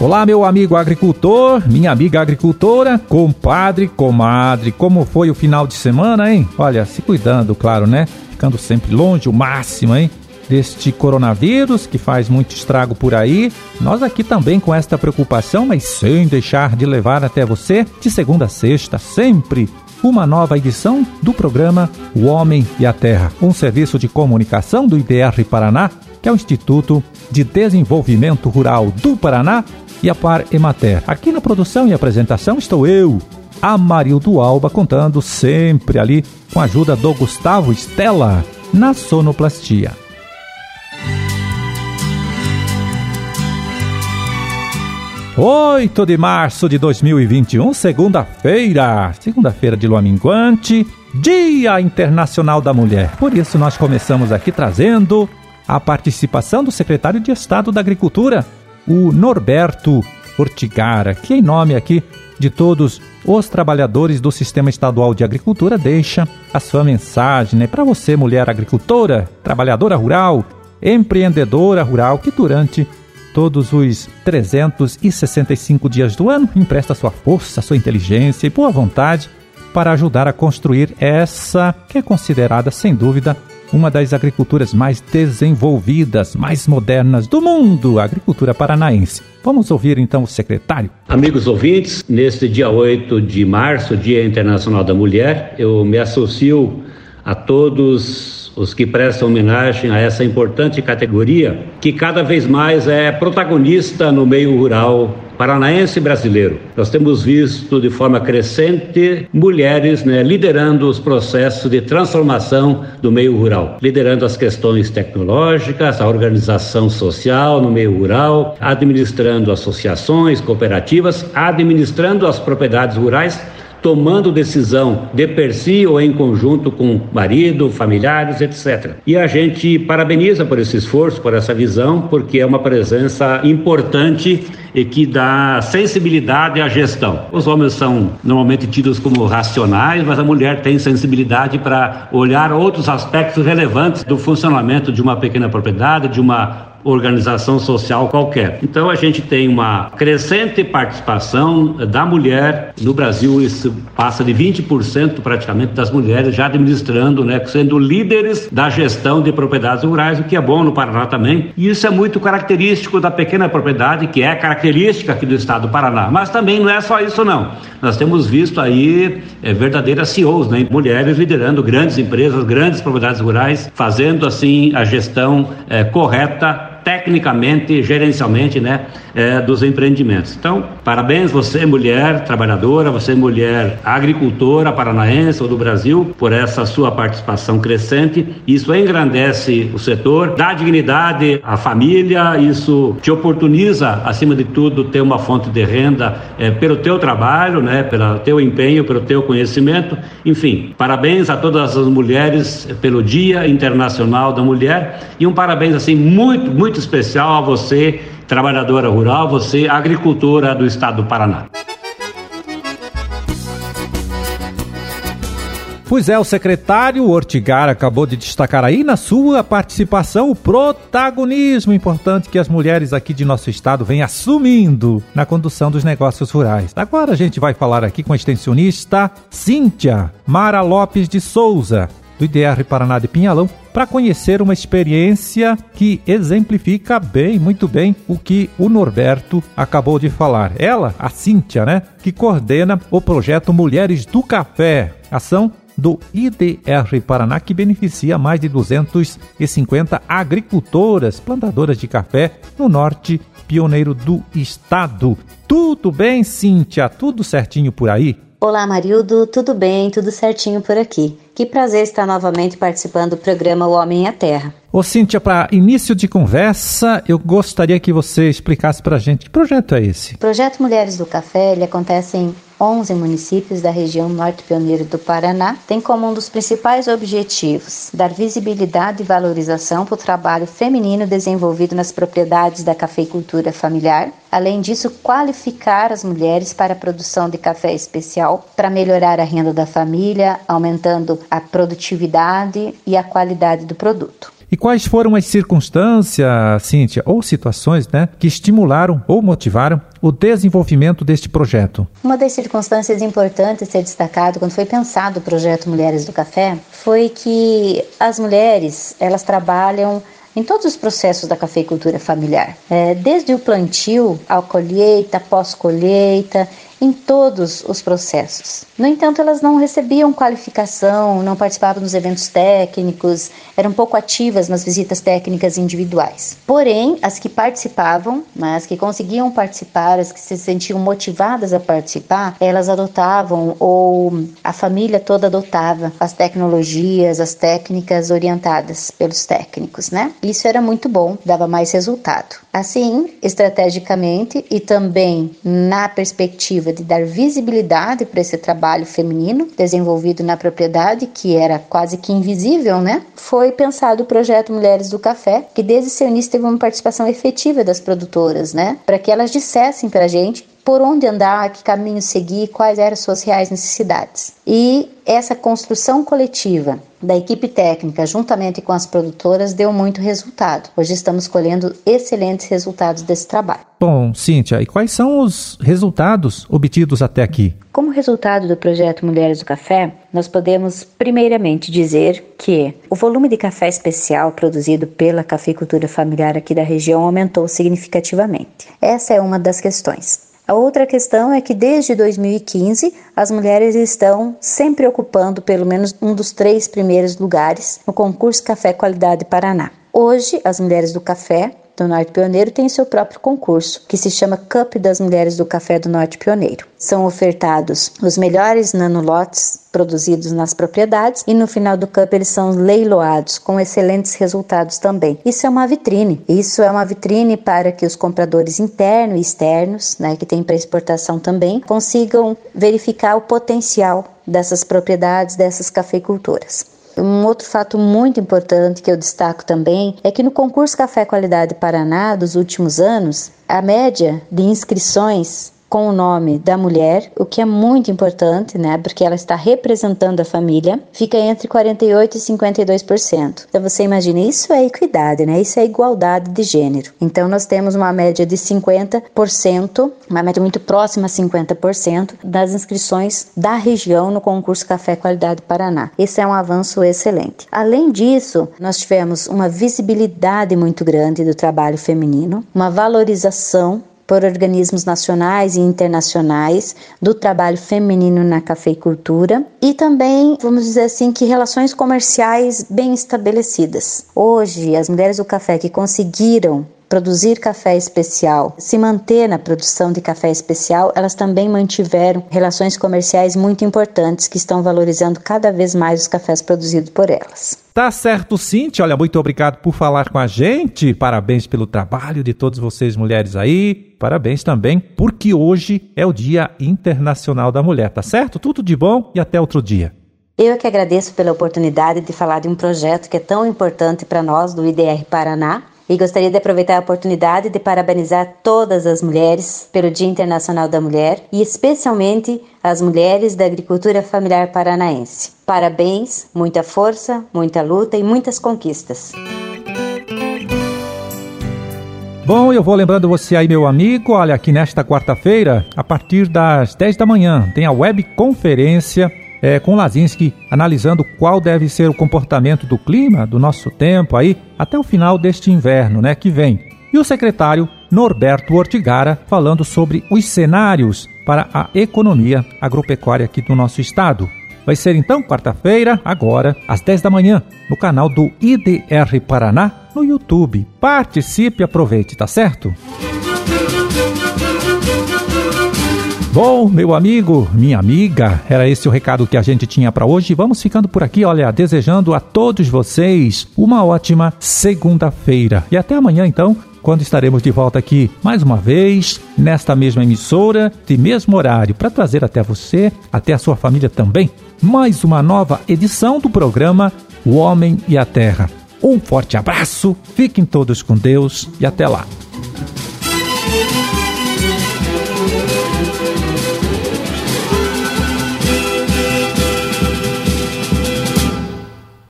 Olá, meu amigo agricultor, minha amiga agricultora, compadre, comadre, como foi o final de semana, hein? Olha, se cuidando, claro, né? Ficando sempre longe, o máximo, hein? Deste coronavírus que faz muito estrago por aí. Nós aqui também com esta preocupação, mas sem deixar de levar até você, de segunda a sexta, sempre uma nova edição do programa O Homem e a Terra, um serviço de comunicação do IDR Paraná, que é o Instituto de Desenvolvimento Rural do Paraná e a Par Emater. Aqui na produção e apresentação estou eu, Amarildo Alba, contando sempre ali com a ajuda do Gustavo Stella na sonoplastia. 8 de março de 2021, segunda-feira, segunda-feira de lua minguante, Dia Internacional da Mulher. Por isso nós começamos aqui trazendo a participação do secretário de Estado da Agricultura, o Norberto Ortigara, que em nome aqui de todos os trabalhadores do Sistema Estadual de Agricultura deixa a sua mensagem né, para você, mulher agricultora, trabalhadora rural, empreendedora rural, que durante todos os 365 dias do ano, empresta sua força, sua inteligência e boa vontade para ajudar a construir essa que é considerada, sem dúvida, uma das agriculturas mais desenvolvidas, mais modernas do mundo, a agricultura paranaense. Vamos ouvir então o secretário. Amigos ouvintes, neste dia 8 de março, Dia Internacional da Mulher, eu me associo a todos os que prestam homenagem a essa importante categoria que cada vez mais é protagonista no meio rural paranaense brasileiro. Nós temos visto de forma crescente mulheres né, liderando os processos de transformação do meio rural, liderando as questões tecnológicas, a organização social no meio rural, administrando associações, cooperativas, administrando as propriedades rurais tomando decisão de per si ou em conjunto com marido, familiares, etc. E a gente parabeniza por esse esforço, por essa visão, porque é uma presença importante e que dá sensibilidade à gestão. Os homens são normalmente tidos como racionais, mas a mulher tem sensibilidade para olhar outros aspectos relevantes do funcionamento de uma pequena propriedade, de uma organização social qualquer. Então a gente tem uma crescente participação da mulher no Brasil, isso passa de 20% praticamente das mulheres já administrando, né, sendo líderes da gestão de propriedades rurais, o que é bom no Paraná também. E isso é muito característico da pequena propriedade, que é característica aqui do estado do Paraná. Mas também não é só isso não. Nós temos visto aí é, verdadeiras CEOs, né, mulheres liderando grandes empresas, grandes propriedades rurais, fazendo assim a gestão é, correta tecnicamente, gerencialmente, né, é, dos empreendimentos. Então, parabéns você, mulher trabalhadora, você, mulher agricultora paranaense ou do Brasil, por essa sua participação crescente. Isso engrandece o setor, dá dignidade à família, isso te oportuniza, acima de tudo, ter uma fonte de renda é, pelo teu trabalho, né, pelo teu empenho, pelo teu conhecimento. Enfim, parabéns a todas as mulheres pelo Dia Internacional da Mulher e um parabéns assim muito, muito especial a você trabalhadora rural, você agricultora do estado do Paraná. Pois é, o secretário Ortigar acabou de destacar aí na sua participação o protagonismo importante que as mulheres aqui de nosso estado vêm assumindo na condução dos negócios rurais. Agora a gente vai falar aqui com a extensionista Cíntia Mara Lopes de Souza, do IDR Paraná de Pinhalão para conhecer uma experiência que exemplifica bem, muito bem, o que o Norberto acabou de falar. Ela, a Cíntia, né, que coordena o projeto Mulheres do Café, ação do IDR Paraná, que beneficia mais de 250 agricultoras, plantadoras de café no norte pioneiro do estado. Tudo bem, Cíntia? Tudo certinho por aí? Olá, Marildo, tudo bem? Tudo certinho por aqui. Que prazer estar novamente participando do programa O Homem e a Terra. Ô Cíntia, para início de conversa, eu gostaria que você explicasse para a gente que projeto é esse. O projeto Mulheres do Café ele acontece em 11 municípios da região norte pioneiro do Paraná, tem como um dos principais objetivos dar visibilidade e valorização para o trabalho feminino desenvolvido nas propriedades da cafeicultura familiar. Além disso, qualificar as mulheres para a produção de café especial para melhorar a renda da família, aumentando a produtividade e a qualidade do produto. E quais foram as circunstâncias, Cíntia, ou situações, né, que estimularam ou motivaram o desenvolvimento deste projeto? Uma das circunstâncias importantes a ser destacado quando foi pensado o projeto Mulheres do Café foi que as mulheres elas trabalham em todos os processos da cafeicultura familiar, é, desde o plantio, a colheita, pós-colheita em todos os processos. No entanto, elas não recebiam qualificação, não participavam dos eventos técnicos, eram pouco ativas nas visitas técnicas individuais. Porém, as que participavam, né, as que conseguiam participar, as que se sentiam motivadas a participar, elas adotavam ou a família toda adotava as tecnologias, as técnicas orientadas pelos técnicos, né? Isso era muito bom, dava mais resultado. Assim, estrategicamente e também na perspectiva de dar visibilidade para esse trabalho feminino desenvolvido na propriedade, que era quase que invisível, né? Foi pensado o projeto Mulheres do Café, que desde seu início teve uma participação efetiva das produtoras, né? Para que elas dissessem para a gente por onde andar, que caminho seguir, quais eram suas reais necessidades. E essa construção coletiva da equipe técnica, juntamente com as produtoras, deu muito resultado. Hoje estamos colhendo excelentes resultados desse trabalho. Bom, Cíntia, e quais são os resultados obtidos até aqui? Como resultado do projeto Mulheres do Café, nós podemos primeiramente dizer que o volume de café especial produzido pela cafeicultura familiar aqui da região aumentou significativamente. Essa é uma das questões. A outra questão é que desde 2015 as mulheres estão sempre ocupando pelo menos um dos três primeiros lugares no concurso Café Qualidade Paraná. Hoje, as mulheres do café do Norte Pioneiro tem seu próprio concurso, que se chama Cup das Mulheres do Café do Norte Pioneiro. São ofertados os melhores nanolotes produzidos nas propriedades e no final do Cup eles são leiloados com excelentes resultados também. Isso é uma vitrine. Isso é uma vitrine para que os compradores internos e externos, né, que tem para exportação também, consigam verificar o potencial dessas propriedades, dessas cafeicultoras. Um outro fato muito importante que eu destaco também é que no concurso Café Qualidade Paraná dos últimos anos, a média de inscrições com o nome da mulher, o que é muito importante, né? Porque ela está representando a família, fica entre 48 e 52%. Então você imagina, isso é equidade, né? Isso é igualdade de gênero. Então nós temos uma média de 50%, uma média muito próxima a 50% das inscrições da região no concurso Café Qualidade Paraná. Esse é um avanço excelente. Além disso, nós tivemos uma visibilidade muito grande do trabalho feminino, uma valorização por organismos nacionais e internacionais do trabalho feminino na cafeicultura e também, vamos dizer assim, que relações comerciais bem estabelecidas. Hoje, as mulheres do café que conseguiram produzir café especial, se manter na produção de café especial, elas também mantiveram relações comerciais muito importantes que estão valorizando cada vez mais os cafés produzidos por elas. Tá certo, Cintia. Olha, muito obrigado por falar com a gente. Parabéns pelo trabalho de todas vocês mulheres aí. Parabéns também, porque hoje é o Dia Internacional da Mulher, tá certo? Tudo de bom e até outro dia. Eu que agradeço pela oportunidade de falar de um projeto que é tão importante para nós do IDR Paraná e gostaria de aproveitar a oportunidade de parabenizar todas as mulheres pelo Dia Internacional da Mulher e especialmente as mulheres da agricultura familiar paranaense. Parabéns, muita força, muita luta e muitas conquistas. Bom, eu vou lembrando você aí, meu amigo, olha, aqui nesta quarta-feira, a partir das 10 da manhã, tem a web conferência é, com Lazinski analisando qual deve ser o comportamento do clima do nosso tempo aí até o final deste inverno, né, que vem. E o secretário Norberto Ortigara falando sobre os cenários para a economia agropecuária aqui do nosso estado. Vai ser então quarta-feira, agora, às 10 da manhã, no canal do IDR Paraná, no YouTube. Participe e aproveite, tá certo? Bom, meu amigo, minha amiga, era esse o recado que a gente tinha para hoje. Vamos ficando por aqui, olha, desejando a todos vocês uma ótima segunda-feira. E até amanhã, então, quando estaremos de volta aqui mais uma vez, nesta mesma emissora, de mesmo horário, para trazer até você, até a sua família também, mais uma nova edição do programa O Homem e a Terra. Um forte abraço, fiquem todos com Deus e até lá.